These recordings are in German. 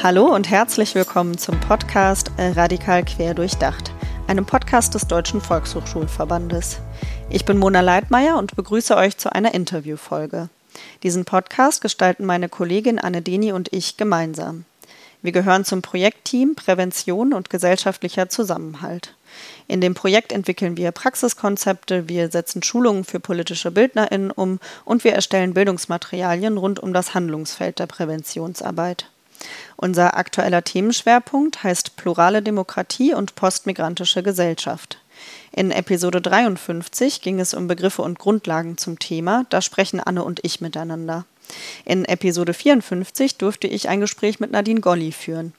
Hallo und herzlich willkommen zum Podcast Radikal Quer Durchdacht, einem Podcast des Deutschen Volkshochschulverbandes. Ich bin Mona Leitmeier und begrüße euch zu einer Interviewfolge. Diesen Podcast gestalten meine Kollegin Anne Deni und ich gemeinsam. Wir gehören zum Projektteam Prävention und gesellschaftlicher Zusammenhalt. In dem Projekt entwickeln wir Praxiskonzepte, wir setzen Schulungen für politische BildnerInnen um und wir erstellen Bildungsmaterialien rund um das Handlungsfeld der Präventionsarbeit. Unser aktueller Themenschwerpunkt heißt Plurale Demokratie und postmigrantische Gesellschaft. In Episode 53 ging es um Begriffe und Grundlagen zum Thema, da sprechen Anne und ich miteinander. In Episode 54 durfte ich ein Gespräch mit Nadine Golli führen.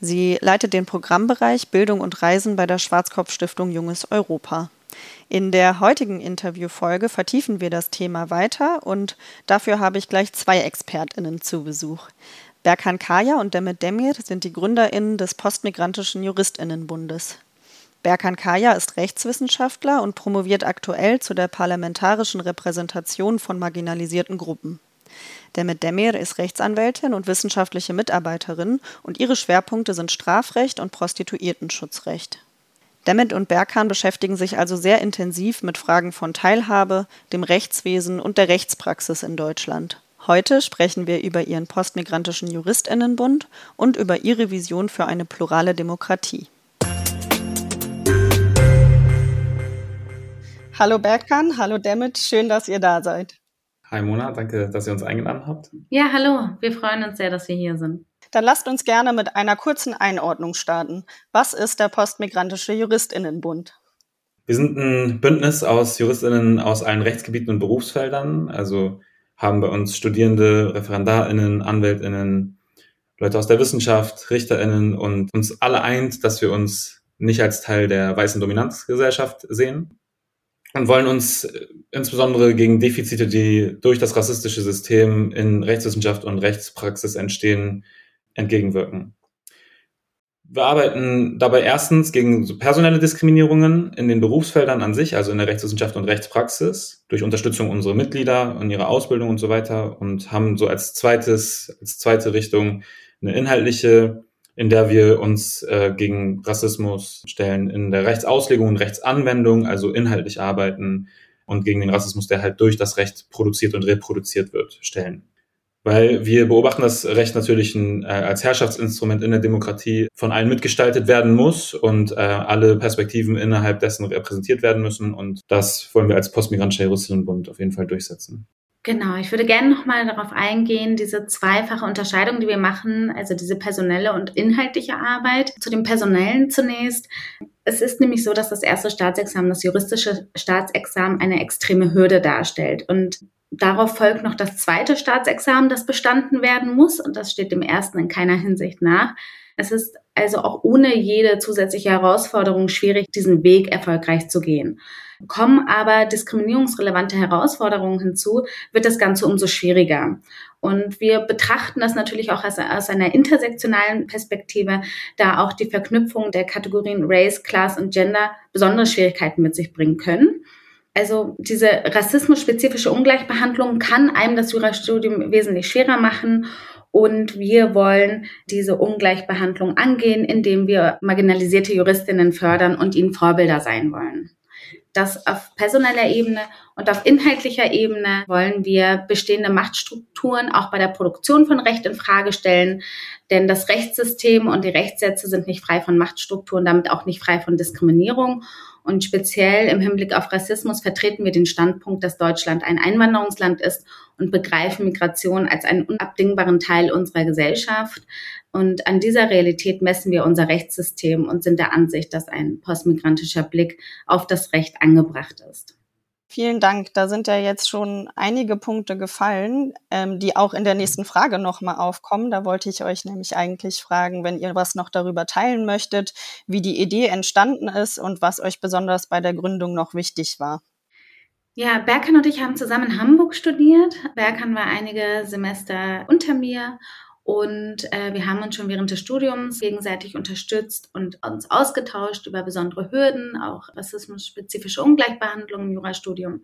Sie leitet den Programmbereich Bildung und Reisen bei der Schwarzkopf-Stiftung Junges Europa. In der heutigen Interviewfolge vertiefen wir das Thema weiter und dafür habe ich gleich zwei ExpertInnen zu Besuch. Berkan Kaya und Demet Demir sind die GründerInnen des Postmigrantischen JuristInnenbundes. Berkan Kaya ist Rechtswissenschaftler und promoviert aktuell zu der parlamentarischen Repräsentation von marginalisierten Gruppen. Demet Demir ist Rechtsanwältin und wissenschaftliche Mitarbeiterin und ihre Schwerpunkte sind Strafrecht und Prostituiertenschutzrecht. Demet und Berkan beschäftigen sich also sehr intensiv mit Fragen von Teilhabe, dem Rechtswesen und der Rechtspraxis in Deutschland. Heute sprechen wir über ihren postmigrantischen Juristinnenbund und über ihre Vision für eine plurale Demokratie. Hallo Berkan, hallo Demet, schön, dass ihr da seid. Hi Mona, danke, dass ihr uns eingeladen habt. Ja, hallo, wir freuen uns sehr, dass wir hier sind. Dann lasst uns gerne mit einer kurzen Einordnung starten. Was ist der Postmigrantische Juristinnenbund? Wir sind ein Bündnis aus Juristinnen aus allen Rechtsgebieten und Berufsfeldern, also haben bei uns Studierende, ReferendarInnen, AnwältInnen, Leute aus der Wissenschaft, RichterInnen und uns alle eint, dass wir uns nicht als Teil der weißen Dominanzgesellschaft sehen, und wollen uns äh, insbesondere gegen Defizite, die durch das rassistische System in Rechtswissenschaft und Rechtspraxis entstehen, entgegenwirken. Wir arbeiten dabei erstens gegen so personelle Diskriminierungen in den Berufsfeldern an sich, also in der Rechtswissenschaft und Rechtspraxis, durch Unterstützung unserer Mitglieder und ihrer Ausbildung und so weiter und haben so als zweites, als zweite Richtung eine inhaltliche in der wir uns äh, gegen Rassismus stellen, in der Rechtsauslegung und Rechtsanwendung, also inhaltlich arbeiten und gegen den Rassismus, der halt durch das Recht produziert und reproduziert wird, stellen. Weil wir beobachten, dass Recht natürlich ein, äh, als Herrschaftsinstrument in der Demokratie von allen mitgestaltet werden muss und äh, alle Perspektiven innerhalb dessen repräsentiert werden müssen. Und das wollen wir als Postmigrantischer Juristinnenbund auf jeden Fall durchsetzen. Genau, ich würde gerne nochmal darauf eingehen, diese zweifache Unterscheidung, die wir machen, also diese personelle und inhaltliche Arbeit. Zu dem personellen zunächst. Es ist nämlich so, dass das erste Staatsexamen, das juristische Staatsexamen, eine extreme Hürde darstellt. Und darauf folgt noch das zweite Staatsexamen, das bestanden werden muss. Und das steht dem ersten in keiner Hinsicht nach. Es ist also auch ohne jede zusätzliche Herausforderung schwierig, diesen Weg erfolgreich zu gehen. Kommen aber diskriminierungsrelevante Herausforderungen hinzu, wird das Ganze umso schwieriger. Und wir betrachten das natürlich auch aus, aus, einer intersektionalen Perspektive, da auch die Verknüpfung der Kategorien Race, Class und Gender besondere Schwierigkeiten mit sich bringen können. Also diese rassismusspezifische Ungleichbehandlung kann einem das Jurastudium wesentlich schwerer machen und wir wollen diese Ungleichbehandlung angehen, indem wir marginalisierte Juristinnen fördern und ihnen Vorbilder sein wollen. Das auf personeller Ebene und auf inhaltlicher Ebene wollen wir bestehende Machtstrukturen auch bei der Produktion von Recht in Frage stellen, denn das Rechtssystem und die Rechtssätze sind nicht frei von Machtstrukturen, damit auch nicht frei von Diskriminierung. Und speziell im Hinblick auf Rassismus vertreten wir den Standpunkt, dass Deutschland ein Einwanderungsland ist und begreifen Migration als einen unabdingbaren Teil unserer Gesellschaft. Und an dieser Realität messen wir unser Rechtssystem und sind der Ansicht, dass ein postmigrantischer Blick auf das Recht angebracht ist. Vielen Dank. Da sind ja jetzt schon einige Punkte gefallen, ähm, die auch in der nächsten Frage nochmal aufkommen. Da wollte ich euch nämlich eigentlich fragen, wenn ihr was noch darüber teilen möchtet, wie die Idee entstanden ist und was euch besonders bei der Gründung noch wichtig war. Ja, Berkan und ich haben zusammen in Hamburg studiert. Berkan war einige Semester unter mir Und äh, wir haben uns schon während des Studiums gegenseitig unterstützt und uns ausgetauscht über besondere Hürden, auch rassismus-spezifische Ungleichbehandlung im Jurastudium.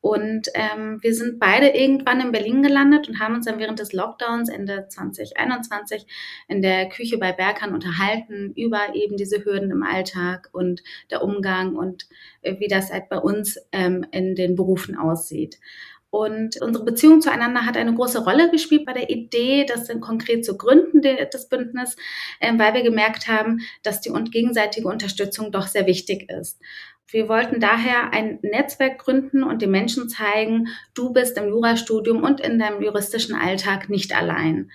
Und ähm, wir sind beide irgendwann in Berlin gelandet und haben uns dann während des Lockdowns Ende 2021 in der Küche bei Berkan unterhalten über eben diese Hürden im Alltag und der Umgang und äh, wie das halt bei uns ähm, in den Berufen aussieht. Und unsere Beziehung zueinander hat eine große Rolle gespielt bei der Idee, das dann konkret zu gründen des Bündnisses, ähm, weil wir gemerkt haben, dass die gegenseitige Unterstützung doch sehr wichtig ist. Wir wollten daher ein Netzwerk gründen und den Menschen zeigen, du bist im Jurastudium und in deinem juristischen Alltag nicht allein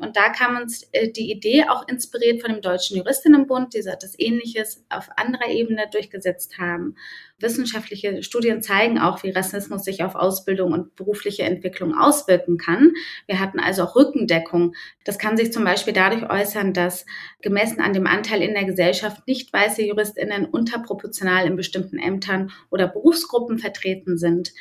und da kam uns äh, die Idee auch inspiriert von dem Deutschen Juristinnenbund, die das Ähnliches auf anderer Ebene durchgesetzt haben. Wissenschaftliche Studien zeigen auch, wie Rassismus sich auf Ausbildung und berufliche Entwicklung auswirken kann. Wir hatten also auch Rückendeckung. Das kann sich zum Beispiel dadurch äußern, dass gemessen an dem Anteil in der Gesellschaft nicht weiße JuristInnen unterproportional in bestimmten Ämtern oder Berufsgruppen vertreten sind.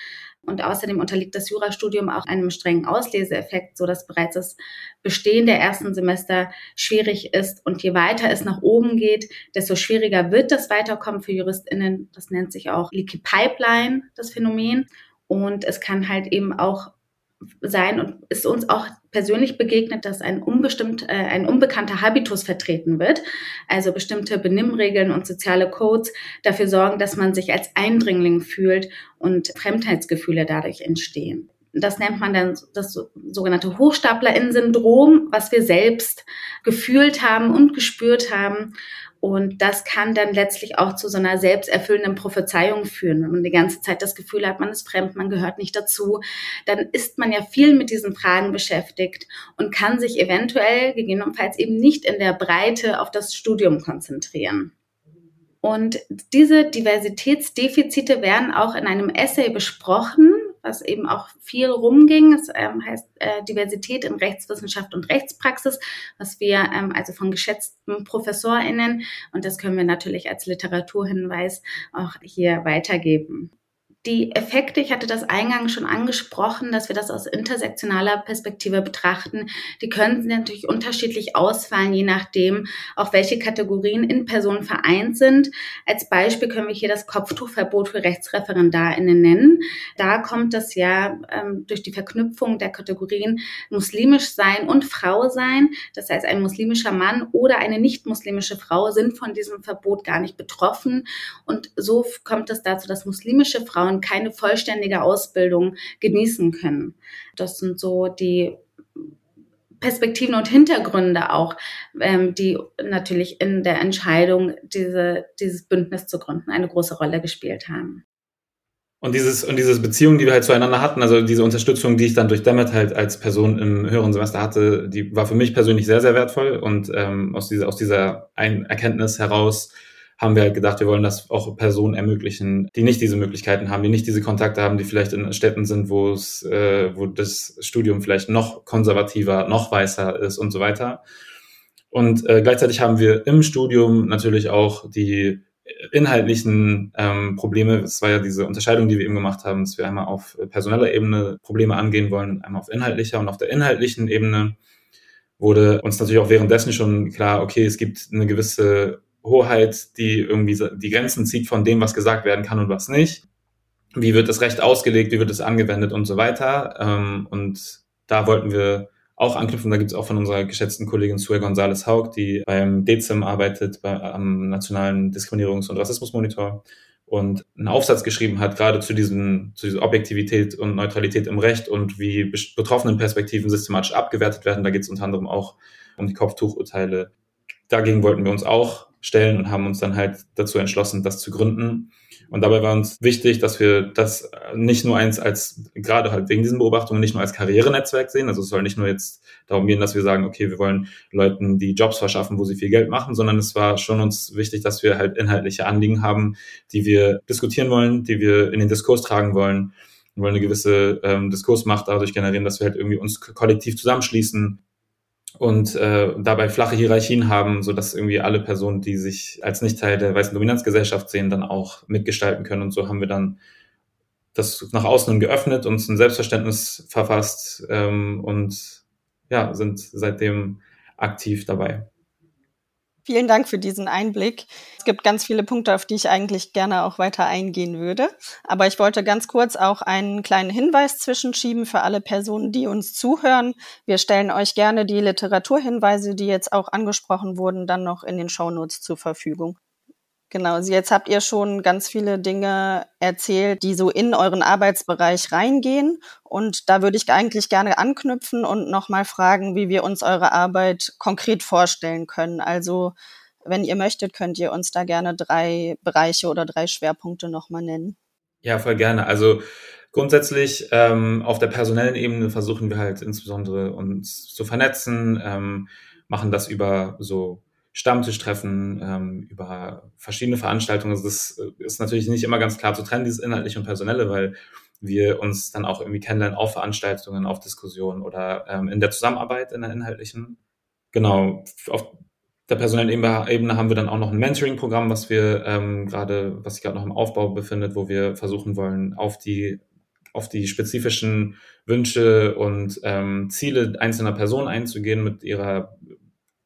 Und außerdem unterliegt das Jurastudium auch einem strengen Ausleseeffekt, so dass bereits das Bestehen der ersten Semester schwierig ist. Und je weiter es nach oben geht, desto schwieriger wird das Weiterkommen für JuristInnen. Das nennt sich auch Leaky Pipeline, das Phänomen. Und es kann halt eben auch sein und ist uns auch persönlich begegnet, dass ein unbestimmt, äh, ein unbekannter Habitus vertreten wird. Also bestimmte Benimmregeln und soziale Codes dafür sorgen, dass man sich als Eindringling fühlt und Fremdheitsgefühle dadurch entstehen. Das nennt man dann das sogenannte Hochstaplerinnen-Syndrom, was wir selbst gefühlt haben und gespürt haben und das kann dann letztlich auch zu so einer selbsterfüllenden Prophezeiung führen. Wenn man die ganze Zeit das Gefühl hat, man ist fremd, man gehört nicht dazu, dann ist man ja viel mit diesen Fragen beschäftigt und kann sich eventuell gegebenenfalls eben nicht in der Breite auf das Studium konzentrieren. Und diese Diversitätsdefizite werden auch in einem Essay besprochen, was eben auch viel rumging. Es ähm, heißt äh, Diversität in Rechtswissenschaft und Rechtspraxis, was wir ähm, also von geschätzten ProfessorInnen und das können wir natürlich als Literaturhinweis auch hier weitergeben die Effekte, ich hatte das eingangs schon angesprochen, dass wir das aus intersektionaler Perspektive betrachten, die können natürlich unterschiedlich ausfallen, je nachdem, auch welche Kategorien in Personen vereint sind. Als Beispiel können wir hier das Kopftuchverbot für RechtsreferendarInnen nennen. Da kommt das ja ähm, durch die Verknüpfung der Kategorien muslimisch sein und Frau sein. Das heißt, ein muslimischer Mann oder eine nicht muslimische Frau sind von diesem Verbot gar nicht betroffen. Und so kommt es dazu, dass muslimische Frauen Keine vollständige Ausbildung genießen können. Das sind so die Perspektiven und Hintergründe auch, ähm, die natürlich in der Entscheidung, diese, dieses Bündnis zu gründen, eine große Rolle gespielt haben. Und dieses, und diese Beziehung, die wir halt zueinander hatten, also diese Unterstützung, die ich dann durch Demet halt als Person im höheren Semester hatte, die war für mich persönlich sehr, sehr wertvoll. Und ähm, aus dieser, aus dieser Erkenntnis heraus haben wir halt gedacht, wir wollen das auch Personen ermöglichen, die nicht diese Möglichkeiten haben, die nicht diese Kontakte haben, die vielleicht in Städten sind, wo es, äh, wo das Studium vielleicht noch konservativer, noch weißer ist und so weiter. Und äh, gleichzeitig haben wir im Studium natürlich auch die inhaltlichen ähm, Probleme. Es war ja diese Unterscheidung, die wir eben gemacht haben, dass wir einmal auf personeller Ebene Probleme angehen wollen, einmal auf inhaltlicher und auf der inhaltlichen Ebene wurde uns natürlich auch währenddessen schon klar, okay, es gibt eine gewisse Hoheit, die irgendwie die Grenzen zieht von dem, was gesagt werden kann und was nicht. Wie wird das Recht ausgelegt, wie wird es angewendet und so weiter. Ähm, und da wollten wir auch anknüpfen. Da gibt es auch von unserer geschätzten Kollegin Sue González Haug, die beim DEZIM arbeitet, bei, am Nationalen Diskriminierungs- und Rassismusmonitor und einen Aufsatz geschrieben hat, gerade zu, diesem, zu dieser Objektivität und Neutralität im Recht und wie betroffenen Perspektiven systematisch abgewertet werden. Da geht es unter anderem auch um die Kopftuchurteile. Dagegen wollten wir uns auch stellen und haben uns dann halt dazu entschlossen, das zu gründen. Und dabei war uns wichtig, dass wir das nicht nur eins als, gerade halt wegen diesen Beobachtungen, nicht nur als Karrierenetzwerk sehen. Also es soll nicht nur jetzt darum gehen, dass wir sagen, okay, wir wollen Leuten die Jobs verschaffen, wo sie viel Geld machen, sondern es war schon uns wichtig, dass wir halt inhaltliche Anliegen haben, die wir diskutieren wollen, die wir in den Diskurs tragen wollen. Wir wollen eine gewisse ähm, Diskursmacht dadurch generieren, dass wir halt irgendwie uns kollektiv zusammenschließen, und äh, dabei flache Hierarchien haben, so dass irgendwie alle Personen, die sich als nicht Teil der weißen Dominanzgesellschaft sehen, dann auch mitgestalten können. Und so haben wir dann das nach außen geöffnet, uns ein Selbstverständnis verfasst ähm, und ja, sind seitdem aktiv dabei. Vielen Dank für diesen Einblick. Gibt ganz viele Punkte, auf die ich eigentlich gerne auch weiter eingehen würde. Aber ich wollte ganz kurz auch einen kleinen Hinweis zwischenschieben für alle Personen, die uns zuhören. Wir stellen euch gerne die Literaturhinweise, die jetzt auch angesprochen wurden, dann noch in den Shownotes zur Verfügung. Genau, also jetzt habt ihr schon ganz viele Dinge erzählt, die so in euren Arbeitsbereich reingehen. Und da würde ich eigentlich gerne anknüpfen und nochmal fragen, wie wir uns eure Arbeit konkret vorstellen können. Also, wenn ihr möchtet, könnt ihr uns da gerne drei Bereiche oder drei Schwerpunkte nochmal nennen. Ja, voll gerne. Also grundsätzlich ähm, auf der personellen Ebene versuchen wir halt insbesondere uns zu vernetzen, ähm, machen das über so Stammtischtreffen, ähm, über verschiedene Veranstaltungen. Also das äh, ist natürlich nicht immer ganz klar zu trennen, dieses inhaltliche und personelle, weil wir uns dann auch irgendwie kennenlernen auf Veranstaltungen, auf Diskussionen oder ähm, in der Zusammenarbeit in der inhaltlichen. Genau, auf der personellen Ebene haben wir dann auch noch ein Mentoring-Programm, was wir ähm, gerade, was sich gerade noch im Aufbau befindet, wo wir versuchen wollen, auf die auf die spezifischen Wünsche und ähm, Ziele einzelner Personen einzugehen mit ihrer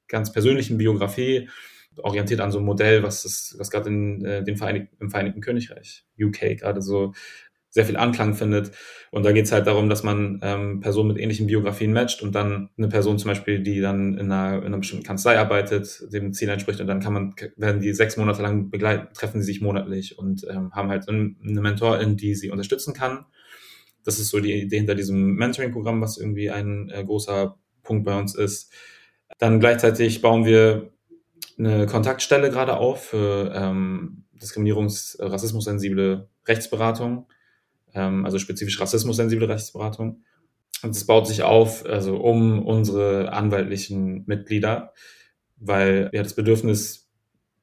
ganz persönlichen Biografie, orientiert an so einem Modell, was, das, was gerade in äh, den Vereinig im Vereinigten Königreich, UK, gerade so sehr viel Anklang findet. Und da geht es halt darum, dass man ähm, Personen mit ähnlichen Biografien matcht und dann eine Person zum Beispiel, die dann in einer, in einer bestimmten Kanzlei arbeitet, dem Ziel entspricht und dann kann man, werden die sechs Monate lang begleiten, treffen sie sich monatlich und ähm, haben halt eine Mentorin, die sie unterstützen kann. Das ist so die Idee hinter diesem Mentoring-Programm, was irgendwie ein äh, großer Punkt bei uns ist. Dann gleichzeitig bauen wir eine Kontaktstelle gerade auf für ähm, Diskriminierungs-, rassismussensible Rechtsberatung, ähm, also spezifisch rassismussensible Rechtsberatung. Und das baut sich auf, also um unsere anwaltlichen Mitglieder, weil ja das Bedürfnis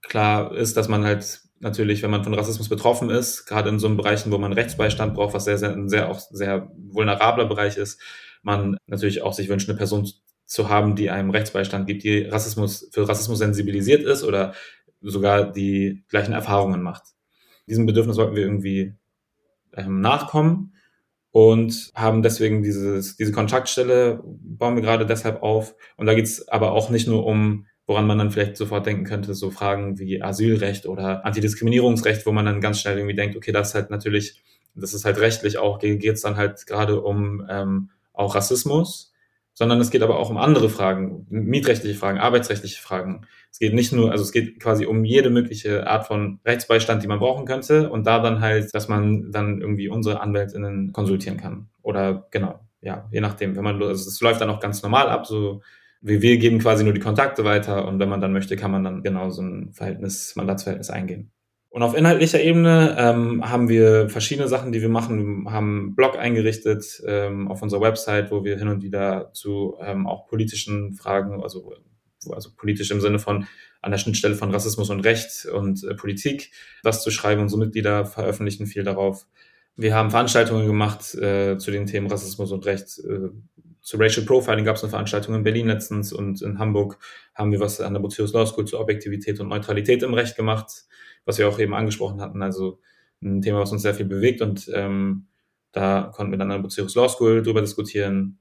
klar ist, dass man halt natürlich, wenn man von Rassismus betroffen ist, gerade in so einem Bereichen, wo man Rechtsbeistand braucht, was sehr, sehr, ein sehr auch sehr vulnerabler Bereich ist, man natürlich auch sich wünscht, eine Person zu haben, die einem Rechtsbeistand gibt, die Rassismus, für Rassismus sensibilisiert ist oder sogar die gleichen Erfahrungen macht. Diesem Bedürfnis sollten wir irgendwie ähm, nachkommen und haben deswegen dieses, diese Kontaktstelle, bauen wir gerade deshalb auf. Und da geht's aber auch nicht nur um, woran man dann vielleicht sofort denken könnte, so Fragen wie Asylrecht oder Antidiskriminierungsrecht, wo man dann ganz schnell irgendwie denkt, okay, das ist halt natürlich, das ist halt rechtlich auch, geht's dann halt gerade um ähm, auch Rassismus sondern es geht aber auch um andere Fragen, mietrechtliche Fragen, arbeitsrechtliche Fragen. Es geht nicht nur, also es geht quasi um jede mögliche Art von Rechtsbeistand, die man brauchen könnte und da dann halt, dass man dann irgendwie unsere Anwältinnen konsultieren kann. Oder genau, ja, je nachdem, wenn man, also es läuft dann auch ganz normal ab, so wir, wir geben quasi nur die Kontakte weiter und wenn man dann möchte, kann man dann genau so ein Verhältnis, Mandatsverhältnis eingehen. Und auf inhaltlicher Ebene ähm, haben wir verschiedene Sachen, die wir machen. Wir haben einen Blog eingerichtet ähm, auf unserer Website, wo wir hin und wieder zu ähm, auch politischen Fragen, also, also politisch im Sinne von an der Schnittstelle von Rassismus und Recht und äh, Politik was zu schreiben. Unsere Mitglieder veröffentlichen viel darauf. Wir haben Veranstaltungen gemacht äh, zu den Themen Rassismus und Recht. Äh, zu Racial Profiling gab es eine Veranstaltung in Berlin letztens und in Hamburg haben wir was an der Botius Law School zur Objektivität und Neutralität im Recht gemacht was wir auch eben angesprochen hatten. Also ein Thema, was uns sehr viel bewegt und ähm, da konnten wir dann an der Bucerius Law School drüber diskutieren.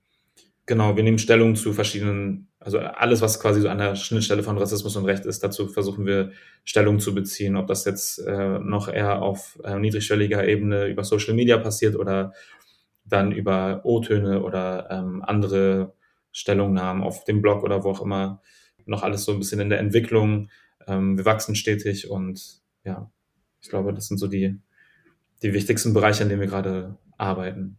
Genau, wir nehmen Stellung zu verschiedenen, also alles, was quasi so an der Schnittstelle von Rassismus und Recht ist, dazu versuchen wir Stellung zu beziehen, ob das jetzt äh, noch eher auf äh, niedrigschwelliger Ebene über Social Media passiert oder dann über O-Töne oder ähm, andere Stellungnahmen auf dem Blog oder wo auch immer. Noch alles so ein bisschen in der Entwicklung. Ähm, wir wachsen stetig und ja, ich glaube, das sind so die, die wichtigsten Bereiche, in denen wir gerade arbeiten.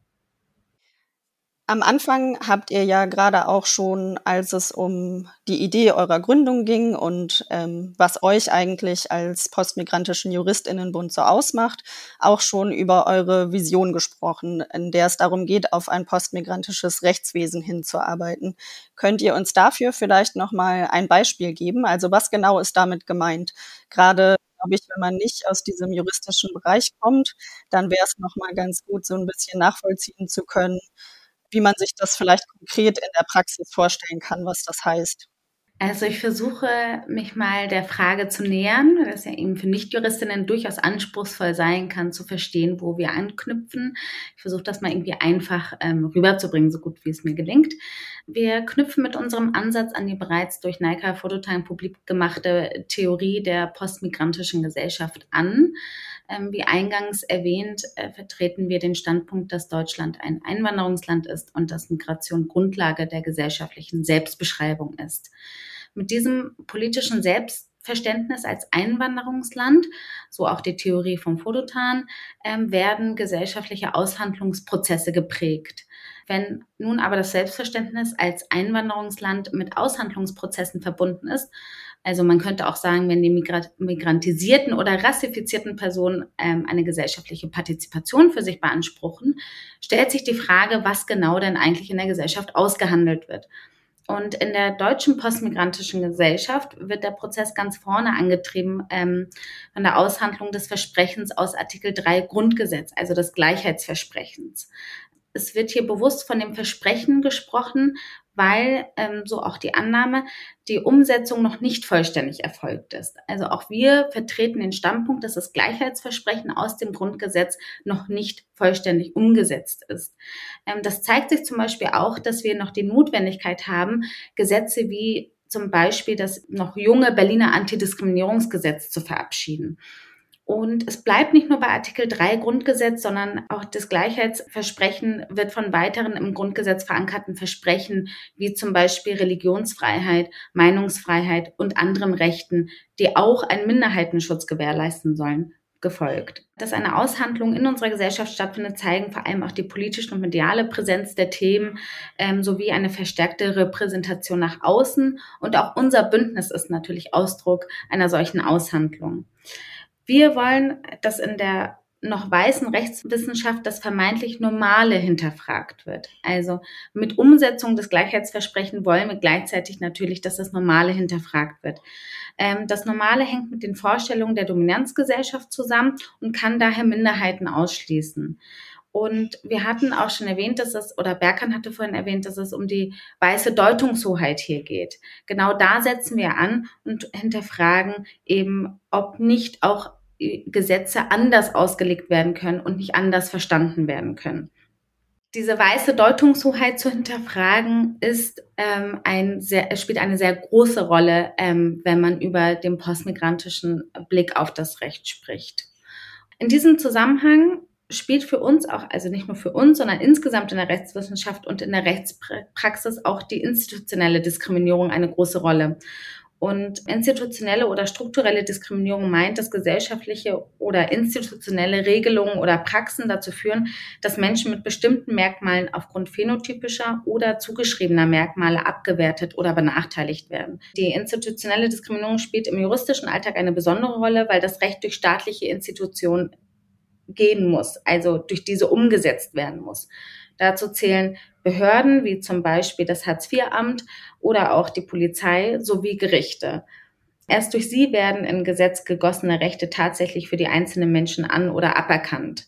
Am Anfang habt ihr ja gerade auch schon, als es um die Idee eurer Gründung ging und ähm, was euch eigentlich als postmigrantischen Juristinnenbund so ausmacht, auch schon über eure Vision gesprochen, in der es darum geht, auf ein postmigrantisches Rechtswesen hinzuarbeiten. Könnt ihr uns dafür vielleicht noch mal ein Beispiel geben? Also was genau ist damit gemeint? Gerade glaube ich, wenn man nicht aus diesem juristischen Bereich kommt, dann wäre es nochmal ganz gut, so ein bisschen nachvollziehen zu können, wie man sich das vielleicht konkret in der Praxis vorstellen kann, was das heißt. Also ich versuche mich mal der Frage zu nähern, dass ja eben für Nichtjuristinnen durchaus anspruchsvoll sein kann, zu verstehen, wo wir anknüpfen. Ich versuche das mal irgendwie einfach ähm, rüberzubringen, so gut wie es mir gelingt. Wir knüpfen mit unserem Ansatz an die bereits durch Naika Phototype publik gemachte Theorie der postmigrantischen Gesellschaft an. Ähm, wie eingangs erwähnt, äh, vertreten wir den Standpunkt, dass Deutschland ein Einwanderungsland ist und dass Migration Grundlage der gesellschaftlichen Selbstbeschreibung ist. Mit diesem politischen Selbstverständnis als Einwanderungsland, so auch die Theorie vom Fodotan, ähm, werden gesellschaftliche Aushandlungsprozesse geprägt. Wenn nun aber das Selbstverständnis als Einwanderungsland mit Aushandlungsprozessen verbunden ist, also man könnte auch sagen, wenn die migrantisierten oder rassifizierten Personen ähm, eine gesellschaftliche Partizipation für sich beanspruchen, stellt sich die Frage, was genau denn eigentlich in der Gesellschaft ausgehandelt wird. Und in der deutschen postmigrantischen Gesellschaft wird der Prozess ganz vorne angetrieben ähm, von der Aushandlung des Versprechens aus Artikel 3 Grundgesetz, also des Gleichheitsversprechens. Es wird hier bewusst von dem Versprechen gesprochen, weil, ähm, so auch die Annahme, die Umsetzung noch nicht vollständig erfolgt ist. Also auch wir vertreten den Standpunkt, dass das Gleichheitsversprechen aus dem Grundgesetz noch nicht vollständig umgesetzt ist. Ähm, das zeigt sich zum Beispiel auch, dass wir noch die Notwendigkeit haben, Gesetze wie zum Beispiel das noch junge Berliner Antidiskriminierungsgesetz zu verabschieden. Und es bleibt nicht nur bei Artikel 3 Grundgesetz, sondern auch das Gleichheitsversprechen wird von weiteren im Grundgesetz verankerten Versprechen, wie zum Beispiel Religionsfreiheit, Meinungsfreiheit und anderen Rechten, die auch einen Minderheitenschutz gewährleisten sollen, gefolgt. Dass eine Aushandlung in unserer Gesellschaft stattfindet, zeigen vor allem auch die politische und mediale Präsenz der Themen ähm, sowie eine verstärkte Repräsentation nach außen. Und auch unser Bündnis ist natürlich Ausdruck einer solchen Aushandlung. Wir wollen, dass in der noch weißen Rechtswissenschaft das vermeintlich Normale hinterfragt wird. Also mit Umsetzung des Gleichheitsversprechens wollen wir gleichzeitig natürlich, dass das Normale hinterfragt wird. Ähm, das Normale hängt mit den Vorstellungen der Dominanzgesellschaft zusammen und kann daher Minderheiten ausschließen. Und wir hatten auch schon erwähnt, dass es, oder Berkan hatte vorhin erwähnt, dass es um die weiße Deutungshoheit hier geht. Genau da setzen wir an und hinterfragen eben, ob nicht auch Gesetze anders ausgelegt werden können und nicht anders verstanden werden können. Diese weiße Deutungshoheit zu hinterfragen ist ähm, ein sehr, spielt eine sehr große Rolle, ähm, wenn man über den postmigrantischen Blick auf das Recht spricht. In diesem Zusammenhang spielt für uns auch, also nicht nur für uns, sondern insgesamt in der Rechtswissenschaft und in der Rechtspraxis auch die institutionelle Diskriminierung eine große Rolle. Und institutionelle oder strukturelle Diskriminierung meint, dass gesellschaftliche oder institutionelle Regelungen oder Praxen dazu führen, dass Menschen mit bestimmten Merkmalen aufgrund phänotypischer oder zugeschriebener Merkmale abgewertet oder benachteiligt werden. Die institutionelle Diskriminierung spielt im juristischen Alltag eine besondere Rolle, weil das Recht durch staatliche Institutionen gehen muss, also durch diese umgesetzt werden muss. Dazu zählen Behörden wie zum Beispiel das Hartz-IV-Amt oder auch die Polizei sowie Gerichte. Erst durch sie werden in Gesetz gegossene Rechte tatsächlich für die einzelnen Menschen an- oder aberkannt.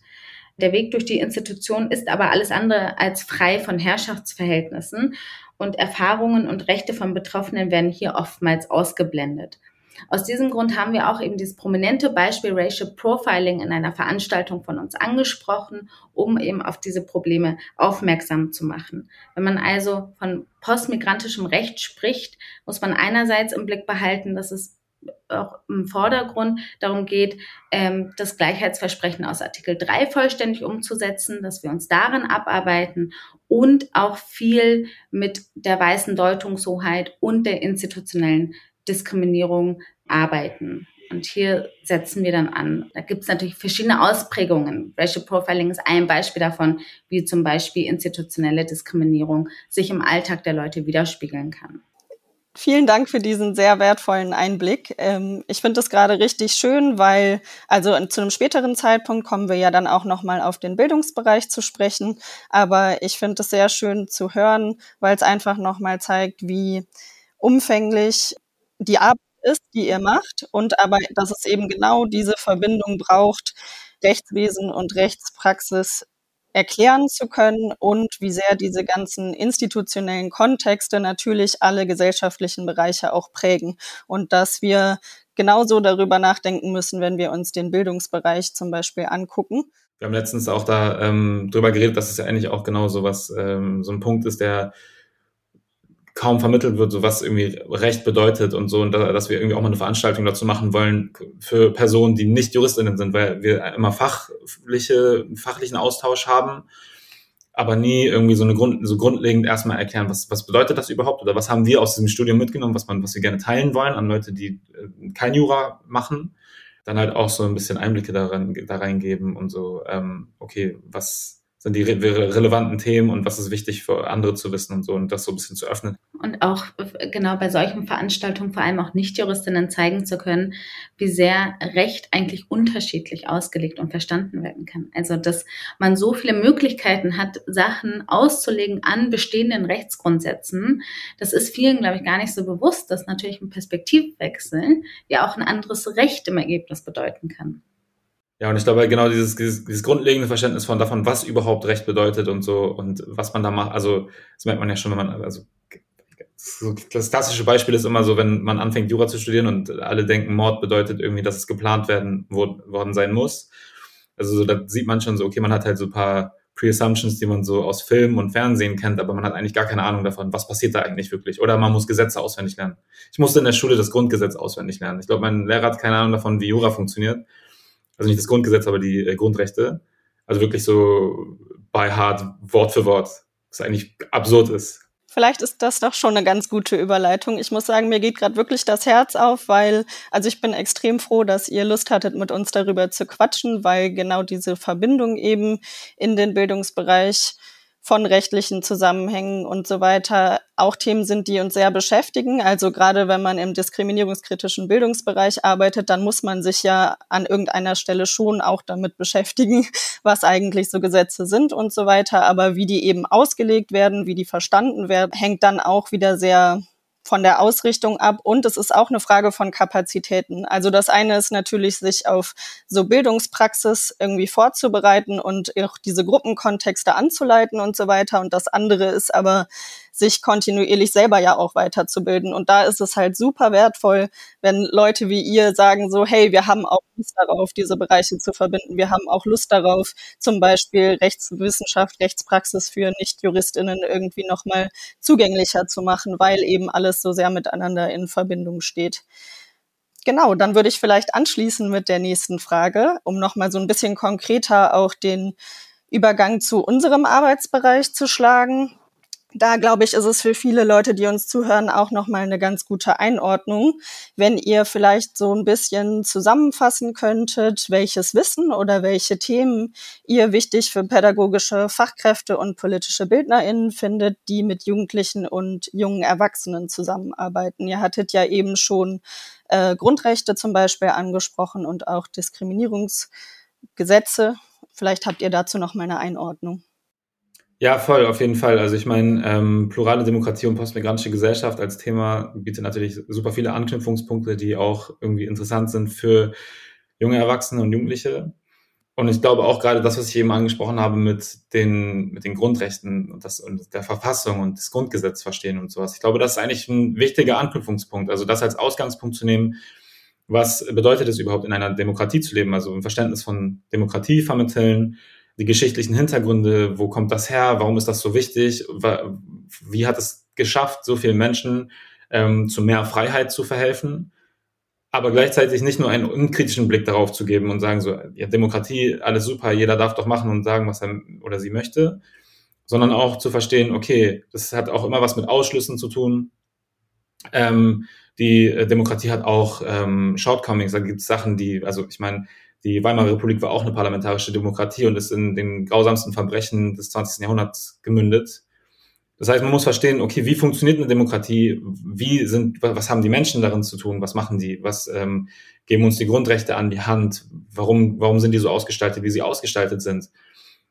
Der Weg durch die Institution ist aber alles andere als frei von Herrschaftsverhältnissen und Erfahrungen und Rechte von Betroffenen werden hier oftmals ausgeblendet. Aus diesem Grund haben wir auch eben dieses prominente Beispiel Racial Profiling in einer Veranstaltung von uns angesprochen, um eben auf diese Probleme aufmerksam zu machen. Wenn man also von postmigrantischem Recht spricht, muss man einerseits im Blick behalten, dass es auch im Vordergrund darum geht, ähm, das Gleichheitsversprechen aus Artikel 3 vollständig umzusetzen, dass wir uns darin abarbeiten und auch viel mit der weißen Deutungshoheit und der institutionellen Diskriminierung arbeiten. Und hier setzen wir dann an. Da gibt es natürlich verschiedene Ausprägungen. Racial Profiling ist ein Beispiel davon, wie zum Beispiel institutionelle Diskriminierung sich im Alltag der Leute widerspiegeln kann. Vielen Dank für diesen sehr wertvollen Einblick. Ähm, ich finde das gerade richtig schön, weil also zu einem späteren Zeitpunkt kommen wir ja dann auch noch mal auf den Bildungsbereich zu sprechen. Aber ich finde es sehr schön zu hören, weil es einfach noch mal zeigt, wie umfänglich die Arbeit ist, die ihr macht, und aber, dass es eben genau diese Verbindung braucht, Rechtswesen und Rechtspraxis erklären zu können und wie sehr diese ganzen institutionellen Kontexte natürlich alle gesellschaftlichen Bereiche auch prägen und dass wir genauso darüber nachdenken müssen, wenn wir uns den Bildungsbereich zum Beispiel angucken. Wir haben letztens auch da ähm, geredet, dass es ja eigentlich auch genau so was, ähm, so ein Punkt ist, der kaum vermittelt wird, so was irgendwie Recht bedeutet und so, und da, dass wir irgendwie auch mal eine Veranstaltung dazu machen wollen für Personen, die nicht Juristinnen sind, weil wir immer fachliche, fachlichen Austausch haben, aber nie irgendwie so eine Grund, so grundlegend erstmal erklären, was, was bedeutet das überhaupt oder was haben wir aus diesem Studium mitgenommen, was man, was wir gerne teilen wollen an Leute, die äh, kein Jura machen, dann halt auch so ein bisschen Einblicke daran, da reingeben und so, ähm, okay, was, sind die re relevanten Themen und was ist wichtig für andere zu wissen und so und das so ein bisschen zu öffnen. Und auch genau bei solchen Veranstaltungen vor allem auch Nicht-Juristinnen zeigen zu können, wie sehr Recht eigentlich unterschiedlich ausgelegt und verstanden werden kann. Also, dass man so viele Möglichkeiten hat, Sachen auszulegen an bestehenden Rechtsgrundsätzen, das ist vielen, glaube ich, gar nicht so bewusst, dass natürlich ein Perspektivwechsel ja auch ein anderes Recht im Ergebnis bedeuten kann. Ja, und ich glaube genau dieses, dieses, dieses grundlegende Verständnis von davon, was überhaupt Recht bedeutet und so und was man da macht. Also das merkt man ja schon, wenn man also das klassische Beispiel ist immer so, wenn man anfängt Jura zu studieren und alle denken, Mord bedeutet irgendwie, dass es geplant werden worden sein muss. Also so, da sieht man schon so, okay, man hat halt so ein paar Pre-Assumptions, die man so aus Film und Fernsehen kennt, aber man hat eigentlich gar keine Ahnung davon, was passiert da eigentlich wirklich. Oder man muss Gesetze auswendig lernen. Ich musste in der Schule das Grundgesetz auswendig lernen. Ich glaube, mein Lehrer hat keine Ahnung davon, wie Jura funktioniert also nicht das Grundgesetz, aber die äh, Grundrechte. Also wirklich so by heart, Wort für Wort, was eigentlich absurd ist. Vielleicht ist das doch schon eine ganz gute Überleitung. Ich muss sagen, mir geht gerade wirklich das Herz auf, weil, also ich bin extrem froh, dass ihr Lust hattet, mit uns darüber zu quatschen, weil genau diese Verbindung eben in den Bildungsbereich von rechtlichen Zusammenhängen und so weiter auch Themen sind, die uns sehr beschäftigen. Also gerade wenn man im diskriminierungskritischen Bildungsbereich arbeitet, dann muss man sich ja an irgendeiner Stelle schon auch damit beschäftigen, was eigentlich so Gesetze sind und so weiter. Aber wie die eben ausgelegt werden, wie die verstanden werden, hängt dann auch wieder sehr von der Ausrichtung ab und es ist auch eine Frage von Kapazitäten. Also das eine ist natürlich, sich auf so Bildungspraxis irgendwie vorzubereiten und auch diese Gruppenkontexte anzuleiten und so weiter. Und das andere ist aber, sich kontinuierlich selber ja auch weiterzubilden. Und da ist es halt super wertvoll, wenn Leute wie ihr sagen so, hey, wir haben auch Lust darauf, diese Bereiche zu verbinden. Wir haben auch Lust darauf, zum Beispiel Rechtswissenschaft, Rechtspraxis für Nichtjuristinnen irgendwie nochmal zugänglicher zu machen, weil eben alles so sehr miteinander in Verbindung steht. Genau, dann würde ich vielleicht anschließen mit der nächsten Frage, um nochmal so ein bisschen konkreter auch den Übergang zu unserem Arbeitsbereich zu schlagen da glaube ich, ist es für viele Leute, die uns zuhören, auch nochmal eine ganz gute Einordnung. Wenn ihr vielleicht so ein bisschen zusammenfassen könntet, welches Wissen oder welche Themen ihr wichtig für pädagogische Fachkräfte und politische BildnerInnen findet, die mit Jugendlichen und jungen Erwachsenen zusammenarbeiten. Ihr hattet ja eben schon äh, Grundrechte zum Beispiel angesprochen und auch Diskriminierungsgesetze. Vielleicht habt ihr dazu noch mal eine Einordnung. Ja, voll, auf jeden Fall. Also ich meine, ähm, plurale Demokratie und postmigrantische Gesellschaft als Thema bietet natürlich super viele Anknüpfungspunkte, die auch irgendwie interessant sind für junge Erwachsene und Jugendliche. Und ich glaube auch gerade das, was ich eben angesprochen habe mit den, mit den Grundrechten und, das, und der Verfassung und das Grundgesetz verstehen und sowas. Ich glaube, das ist eigentlich ein wichtiger Anknüpfungspunkt. Also das als Ausgangspunkt zu nehmen, was bedeutet es überhaupt in einer Demokratie zu leben? Also ein Verständnis von Demokratie vermitteln, die geschichtlichen Hintergründe, wo kommt das her, warum ist das so wichtig, wie hat es geschafft, so vielen Menschen ähm, zu mehr Freiheit zu verhelfen, aber gleichzeitig nicht nur einen unkritischen Blick darauf zu geben und sagen so, ja, Demokratie, alles super, jeder darf doch machen und sagen, was er oder sie möchte, sondern auch zu verstehen, okay, das hat auch immer was mit Ausschlüssen zu tun. Ähm, die Demokratie hat auch ähm, Shortcomings, da gibt es Sachen, die, also ich meine, die Weimarer Republik war auch eine parlamentarische Demokratie und ist in den grausamsten Verbrechen des 20. Jahrhunderts gemündet. Das heißt, man muss verstehen, okay, wie funktioniert eine Demokratie? Wie sind, was haben die Menschen darin zu tun? Was machen die? Was ähm, geben uns die Grundrechte an die Hand? Warum, warum sind die so ausgestaltet, wie sie ausgestaltet sind?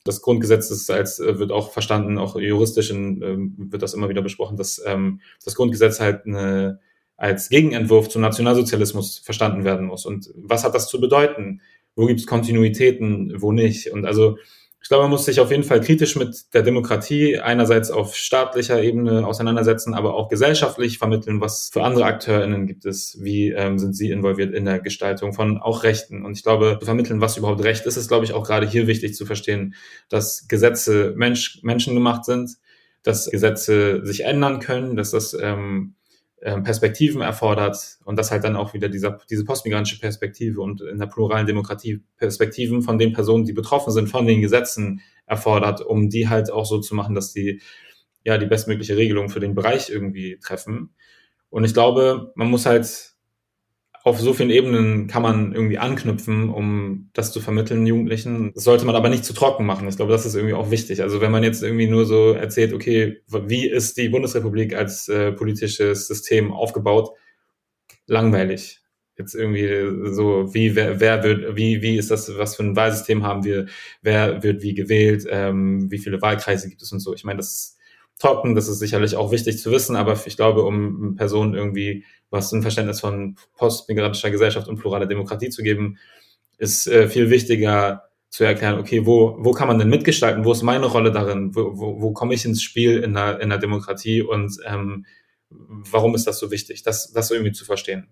Das Grundgesetz ist als, äh, wird auch verstanden, auch juristisch in, ähm, wird das immer wieder besprochen, dass ähm, das Grundgesetz halt eine, als Gegenentwurf zum Nationalsozialismus verstanden werden muss. Und was hat das zu bedeuten? Wo gibt es Kontinuitäten, wo nicht. Und also Ich glaube, man muss sich auf jeden Fall kritisch mit der Demokratie einerseits auf staatlicher Ebene auseinandersetzen, aber auch gesellschaftlich vermitteln, was für andere AkteurInnen gibt es, wie ähm, sind sie involviert in der Gestaltung von auch Rechten. Und ich glaube, zu vermitteln, was überhaupt Recht ist, ist, glaube ich, auch gerade hier wichtig zu verstehen, dass Gesetze Mensch, menschengemacht sind, dass Gesetze sich ändern können, dass das ähm, Perspektiven erfordert und das halt dann auch wieder dieser, diese postmigrantische Perspektive und in der pluralen Demokratie Perspektiven von den Personen, die betroffen sind von den Gesetzen erfordert, um die halt auch so zu machen, dass die ja die bestmögliche Regelung für den Bereich irgendwie treffen. Und ich glaube, man muss halt auf so vielen Ebenen kann man irgendwie anknüpfen, um das zu vermitteln Jugendlichen. Das sollte man aber nicht zu trocken machen. Ich glaube, das ist irgendwie auch wichtig. Also wenn man jetzt irgendwie nur so erzählt, okay, wie ist die Bundesrepublik als äh, politisches System aufgebaut? Langweilig. Jetzt irgendwie so, wie, wer, wer wird, wie, wie ist das, was für ein Wahlsystem haben wir, wer wird wie gewählt, ähm, wie viele Wahlkreise gibt es und so. Ich meine, das ist trocken, das ist sicherlich auch wichtig zu wissen, aber ich glaube, um Personen irgendwie was ein Verständnis von postmigrantischer Gesellschaft und pluraler Demokratie zu geben, ist äh, viel wichtiger zu erklären, okay, wo, wo kann man denn mitgestalten? Wo ist meine Rolle darin? Wo, wo, wo komme ich ins Spiel in der, in der Demokratie und ähm, warum ist das so wichtig? Das, das irgendwie zu verstehen.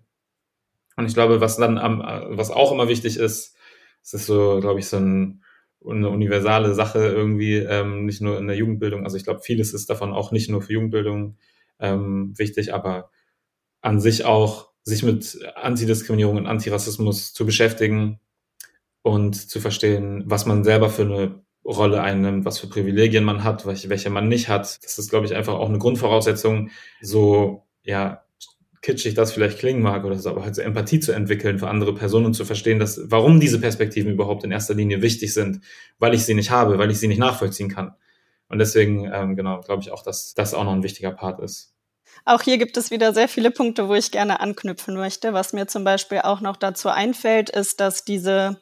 Und ich glaube, was dann am, was auch immer wichtig ist, es ist so, glaube ich, so ein, eine universale Sache irgendwie, ähm, nicht nur in der Jugendbildung. Also ich glaube, vieles ist davon auch nicht nur für Jugendbildung ähm, wichtig, aber an sich auch sich mit Antidiskriminierung und Antirassismus zu beschäftigen und zu verstehen, was man selber für eine Rolle einnimmt, was für Privilegien man hat, welche, welche man nicht hat. Das ist, glaube ich, einfach auch eine Grundvoraussetzung, so, ja, kitschig das vielleicht klingen mag oder so, aber halt so Empathie zu entwickeln für andere Personen und zu verstehen, dass, warum diese Perspektiven überhaupt in erster Linie wichtig sind, weil ich sie nicht habe, weil ich sie nicht nachvollziehen kann. Und deswegen, ähm, genau, glaube ich auch, dass das auch noch ein wichtiger Part ist. Auch hier gibt es wieder sehr viele Punkte, wo ich gerne anknüpfen möchte. Was mir zum Beispiel auch noch dazu einfällt, ist, dass diese,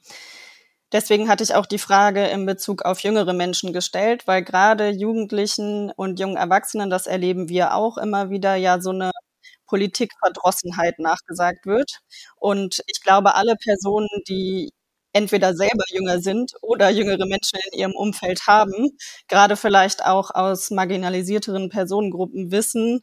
deswegen hatte ich auch die Frage in Bezug auf jüngere Menschen gestellt, weil gerade Jugendlichen und jungen Erwachsenen, das erleben wir auch immer wieder, ja so eine Politikverdrossenheit nachgesagt wird. Und ich glaube, alle Personen, die entweder selber jünger sind oder jüngere Menschen in ihrem Umfeld haben, gerade vielleicht auch aus marginalisierteren Personengruppen wissen,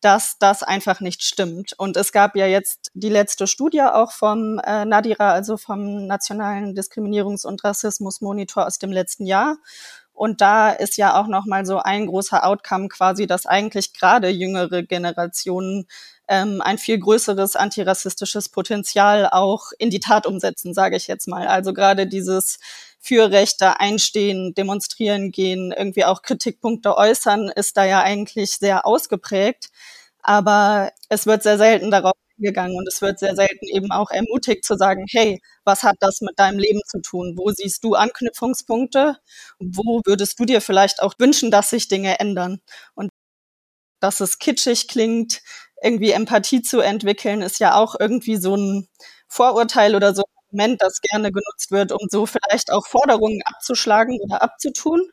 dass das einfach nicht stimmt. Und es gab ja jetzt die letzte Studie auch vom äh, NADIRA, also vom Nationalen Diskriminierungs- und Rassismusmonitor aus dem letzten Jahr. Und da ist ja auch nochmal so ein großer Outcome quasi, dass eigentlich gerade jüngere Generationen ähm, ein viel größeres antirassistisches Potenzial auch in die Tat umsetzen, sage ich jetzt mal. Also gerade dieses für Rechte einstehen, demonstrieren gehen, irgendwie auch Kritikpunkte äußern, ist da ja eigentlich sehr ausgeprägt. Aber es wird sehr selten darauf gegangen und es wird sehr selten eben auch ermutigt zu sagen, hey, was hat das mit deinem Leben zu tun? Wo siehst du Anknüpfungspunkte? Wo würdest du dir vielleicht auch wünschen, dass sich Dinge ändern? Und dass es kitschig klingt, irgendwie Empathie zu entwickeln, ist ja auch irgendwie so ein Vorurteil oder so Argument, das gerne genutzt wird, um so vielleicht auch Forderungen abzuschlagen oder abzutun.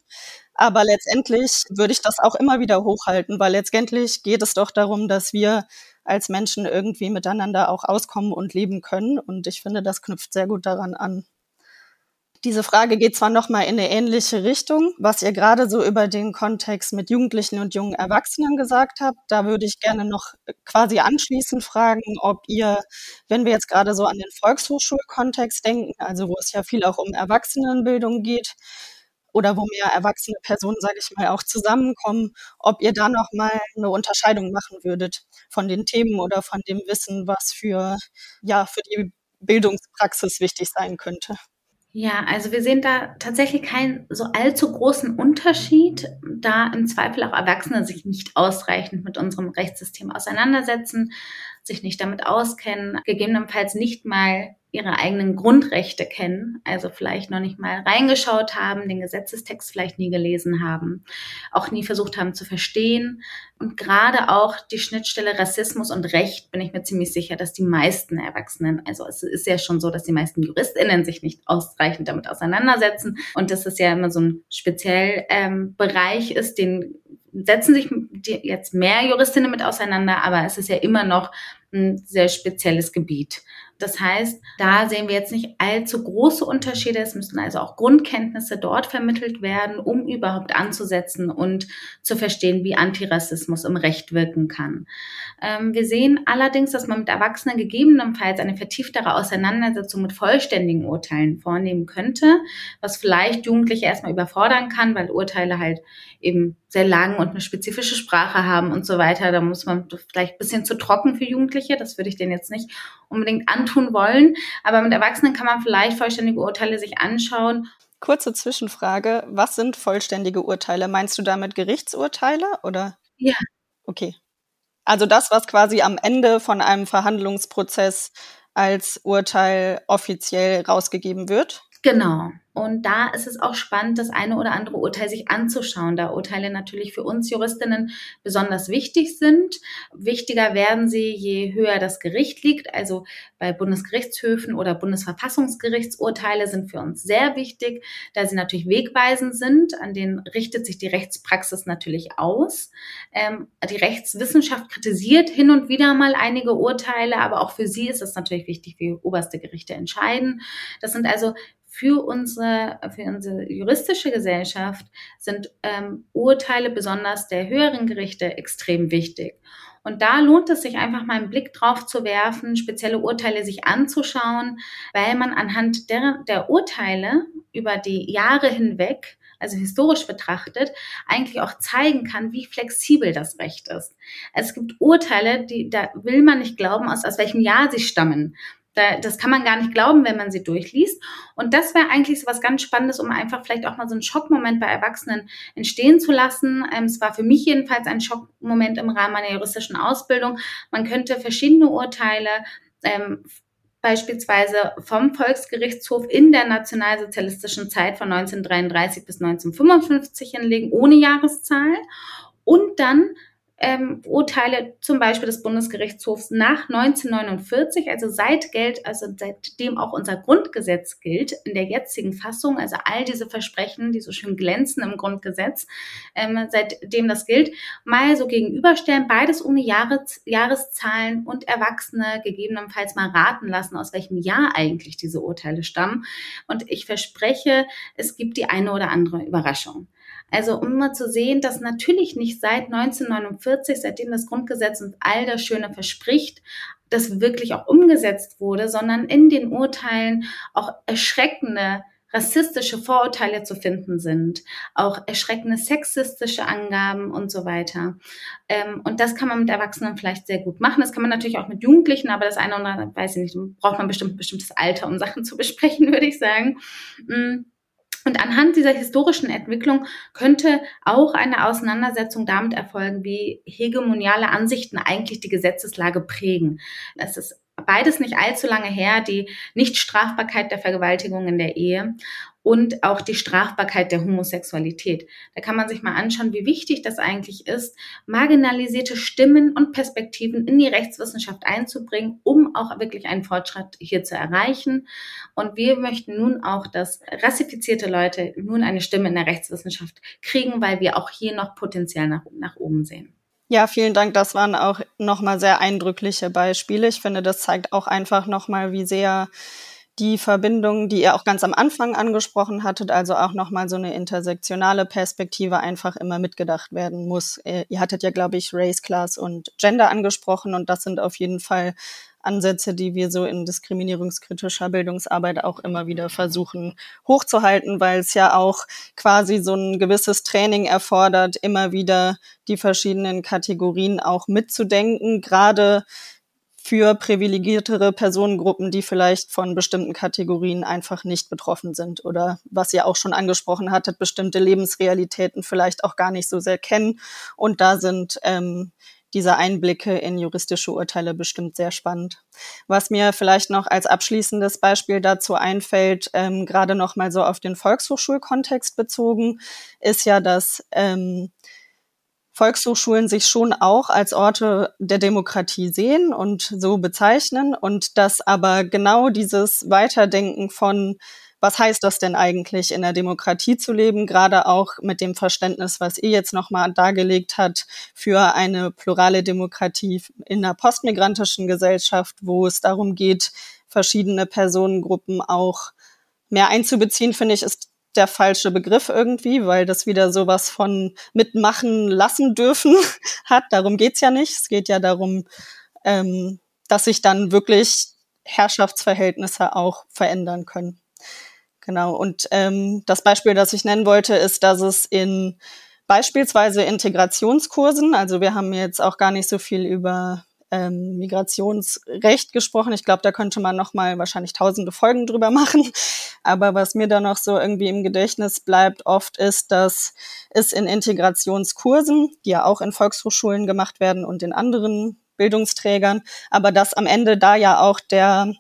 Aber letztendlich würde ich das auch immer wieder hochhalten, weil letztendlich geht es doch darum, dass wir als Menschen irgendwie miteinander auch auskommen und leben können. Und ich finde, das knüpft sehr gut daran an. Diese Frage geht zwar nochmal in eine ähnliche Richtung, was ihr gerade so über den Kontext mit Jugendlichen und jungen Erwachsenen gesagt habt. Da würde ich gerne noch quasi anschließend fragen, ob ihr, wenn wir jetzt gerade so an den Volkshochschulkontext denken, also wo es ja viel auch um Erwachsenenbildung geht, oder wo mehr erwachsene Personen, sage ich mal, auch zusammenkommen, ob ihr da noch mal eine Unterscheidung machen würdet von den Themen oder von dem Wissen, was für ja für die Bildungspraxis wichtig sein könnte. Ja, also wir sehen da tatsächlich keinen so allzu großen Unterschied, da im Zweifel auch Erwachsene sich nicht ausreichend mit unserem Rechtssystem auseinandersetzen, sich nicht damit auskennen, gegebenenfalls nicht mal ihre eigenen Grundrechte kennen, also vielleicht noch nicht mal reingeschaut haben, den Gesetzestext vielleicht nie gelesen haben, auch nie versucht haben zu verstehen. Und gerade auch die Schnittstelle Rassismus und Recht bin ich mir ziemlich sicher, dass die meisten Erwachsenen, also es ist ja schon so, dass die meisten JuristInnen sich nicht ausreichend damit auseinandersetzen und dass es ja immer so ein speziell ähm, Bereich ist, den setzen sich jetzt mehr Juristinnen mit auseinander, aber es ist ja immer noch ein sehr spezielles Gebiet Das heißt, da sehen wir jetzt nicht allzu große Unterschiede. Es müssen also auch Grundkenntnisse dort vermittelt werden, um überhaupt anzusetzen und zu verstehen, wie Antirassismus im Recht wirken kann. Ähm, wir sehen allerdings, dass man mit Erwachsenen gegebenenfalls eine vertieftere Auseinandersetzung mit vollständigen Urteilen vornehmen könnte, was vielleicht Jugendliche erstmal überfordern kann, weil Urteile halt eben sehr lang und eine spezifische Sprache haben und so weiter. Da muss man vielleicht ein bisschen zu trocken für Jugendliche. Das würde ich denen jetzt nicht unbedingt antun wollen. Aber mit Erwachsenen kann man vielleicht vollständige Urteile sich anschauen. Kurze Zwischenfrage. Was sind vollständige Urteile? Meinst du damit Gerichtsurteile oder? Ja. Okay. Also das, was quasi am Ende von einem Verhandlungsprozess als Urteil offiziell rausgegeben wird? Genau. Und da ist es auch spannend, das eine oder andere Urteil sich anzuschauen, da Urteile natürlich für uns Juristinnen besonders wichtig sind. Wichtiger werden sie, je höher das Gericht liegt. Also bei Bundesgerichtshöfen oder Bundesverfassungsgerichtsurteile sind für uns sehr wichtig, da sie natürlich wegweisend sind. An denen richtet sich die Rechtspraxis natürlich aus. Ähm, die Rechtswissenschaft kritisiert hin und wieder mal einige Urteile, aber auch für sie ist es natürlich wichtig, wie oberste Gerichte entscheiden. Das sind also für unsere, für unsere juristische Gesellschaft sind ähm, Urteile besonders der höheren Gerichte extrem wichtig. Und da lohnt es sich einfach mal einen Blick drauf zu werfen, spezielle Urteile sich anzuschauen, weil man anhand der, der Urteile über die Jahre hinweg, also historisch betrachtet, eigentlich auch zeigen kann, wie flexibel das Recht ist. Es gibt Urteile, die, da will man nicht glauben, aus, aus welchem Jahr sie stammen. Da, das kann man gar nicht glauben, wenn man sie durchliest. Und das wäre eigentlich so was ganz Spannendes, um einfach vielleicht auch mal so einen Schockmoment bei Erwachsenen entstehen zu lassen. Ähm, es war für mich jedenfalls ein Schockmoment im Rahmen meiner juristischen Ausbildung. Man könnte verschiedene Urteile ähm, beispielsweise vom Volksgerichtshof in der nationalsozialistischen Zeit von 1933 bis 1955 hinlegen, ohne Jahreszahl. Und dann ähm, Urteile zum Beispiel des Bundesgerichtshofs nach 1949, also seit Geld, also seitdem auch unser Grundgesetz gilt, in der jetzigen Fassung, also all diese Versprechen, die so schön glänzen im Grundgesetz, ähm, seitdem das gilt, mal so gegenüberstellen, beides ohne Jahres, Jahreszahlen und Erwachsene gegebenenfalls mal raten lassen, aus welchem Jahr eigentlich diese Urteile stammen. Und ich verspreche, es gibt die eine oder andere Überraschung. Also um mal zu sehen, dass natürlich nicht seit 1949, seitdem das Grundgesetz uns all das Schöne verspricht, das wirklich auch umgesetzt wurde, sondern in den Urteilen auch erschreckende rassistische Vorurteile zu finden sind, auch erschreckende sexistische Angaben und so weiter. Ähm, und das kann man mit Erwachsenen vielleicht sehr gut machen. Das kann man natürlich auch mit Jugendlichen, aber das eine oder andere, weiß ich nicht, braucht man bestimmt ein bestimmtes Alter, um Sachen zu besprechen, würde ich sagen. Mm. Und anhand dieser historischen Entwicklung könnte auch eine Auseinandersetzung damit erfolgen, wie hegemoniale Ansichten eigentlich die Gesetzeslage prägen. Es ist beides nicht allzu lange her, die Nichtstrafbarkeit der Vergewaltigung in der Ehe und auch die Strafbarkeit der Homosexualität. Da kann man sich mal anschauen, wie wichtig das eigentlich ist, marginalisierte Stimmen und Perspektiven in die Rechtswissenschaft einzubringen, um auch wirklich einen Fortschritt hier zu erreichen. Und wir möchten nun auch, dass rassifizierte Leute nun eine Stimme in der Rechtswissenschaft kriegen, weil wir auch hier noch Potenzial nach, nach oben sehen. Ja, vielen Dank. Das waren auch nochmal sehr eindrückliche Beispiele. Ich finde, das zeigt auch einfach nochmal, wie sehr die Verbindung, die ihr auch ganz am Anfang angesprochen hattet, also auch nochmal so eine intersektionale Perspektive einfach immer mitgedacht werden muss. Äh, ihr hattet ja, glaube ich, Race, Class und Gender angesprochen und das sind auf jeden Fall Ansätze, die wir so in diskriminierungskritischer Bildungsarbeit auch immer wieder versuchen hochzuhalten, weil es ja auch quasi so ein gewisses Training erfordert, immer wieder die verschiedenen Kategorien auch mitzudenken, gerade für privilegiertere Personengruppen, die vielleicht von bestimmten Kategorien einfach nicht betroffen sind oder was ihr auch schon angesprochen hattet, bestimmte Lebensrealitäten vielleicht auch gar nicht so sehr kennen. Und da sind ähm, diese Einblicke in juristische Urteile bestimmt sehr spannend. Was mir vielleicht noch als abschließendes Beispiel dazu einfällt, ähm, gerade noch mal so auf den Volkshochschulkontext bezogen, ist ja, dass ähm, Volkshochschulen sich schon auch als Orte der Demokratie sehen und so bezeichnen und dass aber genau dieses Weiterdenken von was heißt das denn eigentlich, in der Demokratie zu leben, gerade auch mit dem Verständnis, was ihr jetzt nochmal dargelegt hat, für eine plurale Demokratie in einer postmigrantischen Gesellschaft, wo es darum geht, verschiedene Personengruppen auch mehr einzubeziehen, finde ich, ist der falsche Begriff irgendwie, weil das wieder sowas von mitmachen lassen dürfen hat. Darum geht's ja nicht. Es geht ja darum, ähm, dass sich dann wirklich Herrschaftsverhältnisse auch verändern können. Genau. Und ähm, das Beispiel, das ich nennen wollte, ist, dass es in beispielsweise Integrationskursen, also wir haben jetzt auch gar nicht so viel über ähm, Migrationsrecht gesprochen. Ich glaube, da könnte man noch mal wahrscheinlich tausende Folgen drüber machen. Aber was mir da noch so irgendwie im Gedächtnis bleibt, oft ist, dass es in Integrationskursen, die ja auch in Volkshochschulen gemacht werden und in anderen Bildungsträgern, aber dass am Ende da ja auch der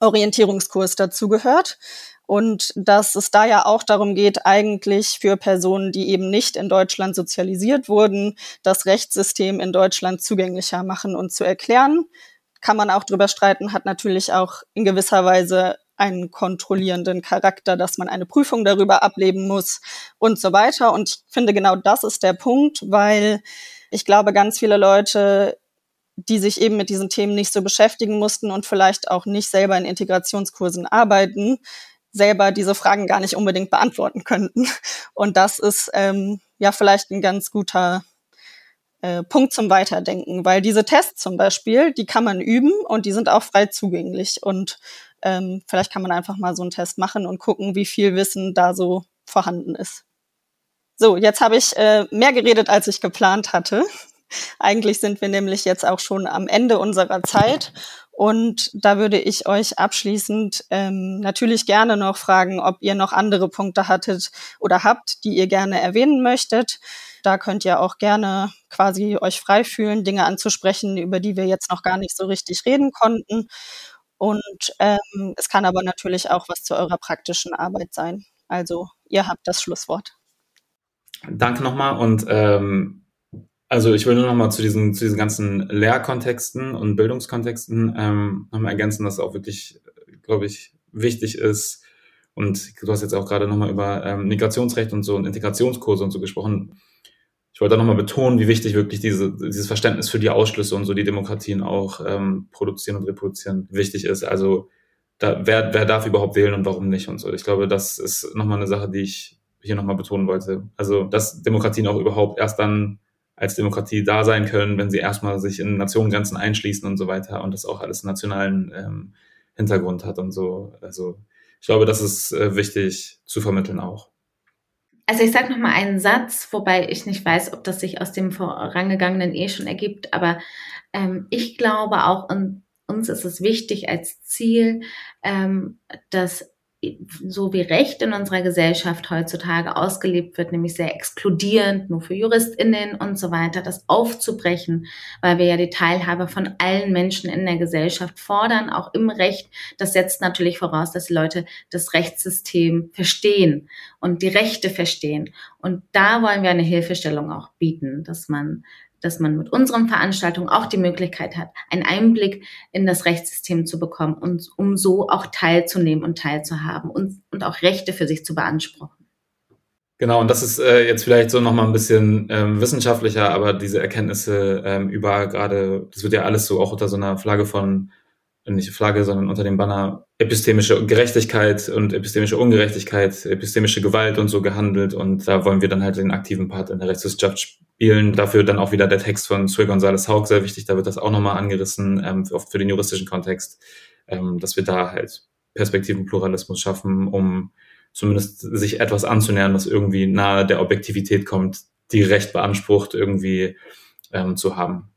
Orientierungskurs dazu gehört und dass es da ja auch darum geht, eigentlich für Personen, die eben nicht in Deutschland sozialisiert wurden, das Rechtssystem in Deutschland zugänglicher machen und zu erklären. Kann man auch drüber streiten, hat natürlich auch in gewisser Weise einen kontrollierenden Charakter, dass man eine Prüfung darüber ableben muss und so weiter. Und ich finde, genau das ist der Punkt, weil ich glaube, ganz viele Leute die sich eben mit diesen Themen nicht so beschäftigen mussten und vielleicht auch nicht selber in Integrationskursen arbeiten, selber diese Fragen gar nicht unbedingt beantworten könnten. Und das ist ähm, ja vielleicht ein ganz guter äh, Punkt zum Weiterdenken, weil diese Tests zum Beispiel, die kann man üben und die sind auch frei zugänglich. Und ähm, vielleicht kann man einfach mal so einen Test machen und gucken, wie viel Wissen da so vorhanden ist. So, jetzt habe ich äh, mehr geredet, als ich geplant hatte. Eigentlich sind wir nämlich jetzt auch schon am Ende unserer Zeit. Und da würde ich euch abschließend ähm, natürlich gerne noch fragen, ob ihr noch andere Punkte hattet oder habt, die ihr gerne erwähnen möchtet. Da könnt ihr auch gerne quasi euch frei fühlen, Dinge anzusprechen, über die wir jetzt noch gar nicht so richtig reden konnten. Und ähm, es kann aber natürlich auch was zu eurer praktischen Arbeit sein. Also ihr habt das Schlusswort. Danke nochmal und ähm, also ich will nur noch mal zu diesen, zu diesen ganzen Lehrkontexten und Bildungskontexten ähm, nochmal ergänzen, dass auch wirklich, glaube ich, wichtig ist. Und du hast jetzt auch gerade nochmal über ähm, Migrationsrecht und so und Integrationskurse und so gesprochen. Ich wollte nochmal betonen, wie wichtig wirklich diese, dieses Verständnis für die Ausschlüsse und so die Demokratien auch ähm, produzieren und reproduzieren wichtig ist. Also da, wer, wer darf überhaupt wählen und warum nicht und so. Ich glaube, das ist nochmal eine Sache, die ich hier nochmal betonen wollte. Also, dass Demokratien auch überhaupt erst dann als Demokratie da sein können, wenn sie erstmal sich in Nationengrenzen einschließen und so weiter und das auch alles nationalen ähm, Hintergrund hat und so. Also ich glaube, das ist äh, wichtig zu vermitteln auch. Also ich sage nochmal einen Satz, wobei ich nicht weiß, ob das sich aus dem vorangegangenen eh schon ergibt, aber ähm, ich glaube auch, und uns ist es wichtig als Ziel, ähm, dass so wie Recht in unserer Gesellschaft heutzutage ausgelebt wird, nämlich sehr exkludierend, nur für JuristInnen und so weiter, das aufzubrechen, weil wir ja die Teilhabe von allen Menschen in der Gesellschaft fordern, auch im Recht. Das setzt natürlich voraus, dass die Leute das Rechtssystem verstehen und die Rechte verstehen. Und da wollen wir eine Hilfestellung auch bieten, dass man dass man mit unseren Veranstaltungen auch die Möglichkeit hat, einen Einblick in das Rechtssystem zu bekommen und um so auch teilzunehmen und teilzuhaben und, und auch Rechte für sich zu beanspruchen. Genau, und das ist äh, jetzt vielleicht so nochmal ein bisschen ähm, wissenschaftlicher, aber diese Erkenntnisse ähm, über gerade, das wird ja alles so auch unter so einer Flagge von nicht Flagge, sondern unter dem Banner epistemische Gerechtigkeit und epistemische Ungerechtigkeit, epistemische Gewalt und so gehandelt. Und da wollen wir dann halt den aktiven Part in der Rechtswissenschaft spielen. Dafür dann auch wieder der Text von Sue González Haug sehr wichtig. Da wird das auch nochmal angerissen, ähm, oft für den juristischen Kontext, ähm, dass wir da halt Perspektivenpluralismus schaffen, um zumindest sich etwas anzunähern, was irgendwie nahe der Objektivität kommt, die Recht beansprucht, irgendwie ähm, zu haben.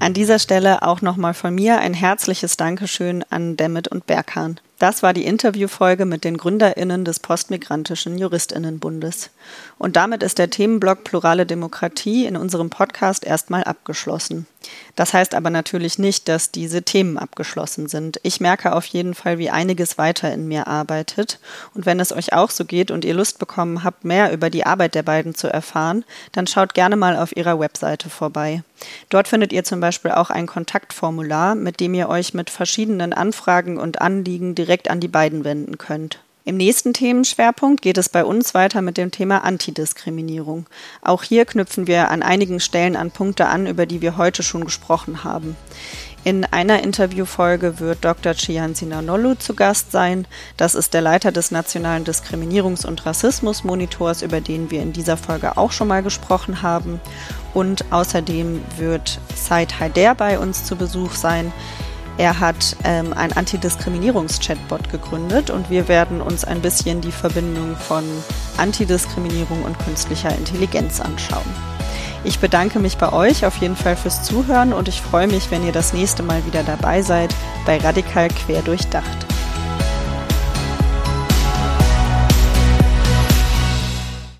An dieser Stelle auch nochmal von mir ein herzliches Dankeschön an Demet und Berghahn. Das war die Interviewfolge mit den GründerInnen des Postmigrantischen JuristInnenbundes. Und damit ist der Themenblock Plurale Demokratie in unserem Podcast erstmal abgeschlossen. Das heißt aber natürlich nicht, dass diese Themen abgeschlossen sind. Ich merke auf jeden Fall, wie einiges weiter in mir arbeitet. Und wenn es euch auch so geht und ihr Lust bekommen habt, mehr über die Arbeit der beiden zu erfahren, dann schaut gerne mal auf ihrer Webseite vorbei. Dort findet ihr zum Beispiel auch ein Kontaktformular, mit dem ihr euch mit verschiedenen Anfragen und Anliegen direkt an die beiden wenden könnt. Im nächsten Themenschwerpunkt geht es bei uns weiter mit dem Thema Antidiskriminierung. Auch hier knüpfen wir an einigen Stellen an Punkte an, über die wir heute schon gesprochen haben. In einer Interviewfolge wird Dr. Chiansina Nollu zu Gast sein. Das ist der Leiter des Nationalen Diskriminierungs- und Rassismusmonitors, über den wir in dieser Folge auch schon mal gesprochen haben. Und außerdem wird Said Haider bei uns zu Besuch sein. Er hat ähm, ein Antidiskriminierungs-Chatbot gegründet und wir werden uns ein bisschen die Verbindung von Antidiskriminierung und künstlicher Intelligenz anschauen. Ich bedanke mich bei euch auf jeden Fall fürs Zuhören und ich freue mich, wenn ihr das nächste Mal wieder dabei seid bei Radikal Quer durchdacht.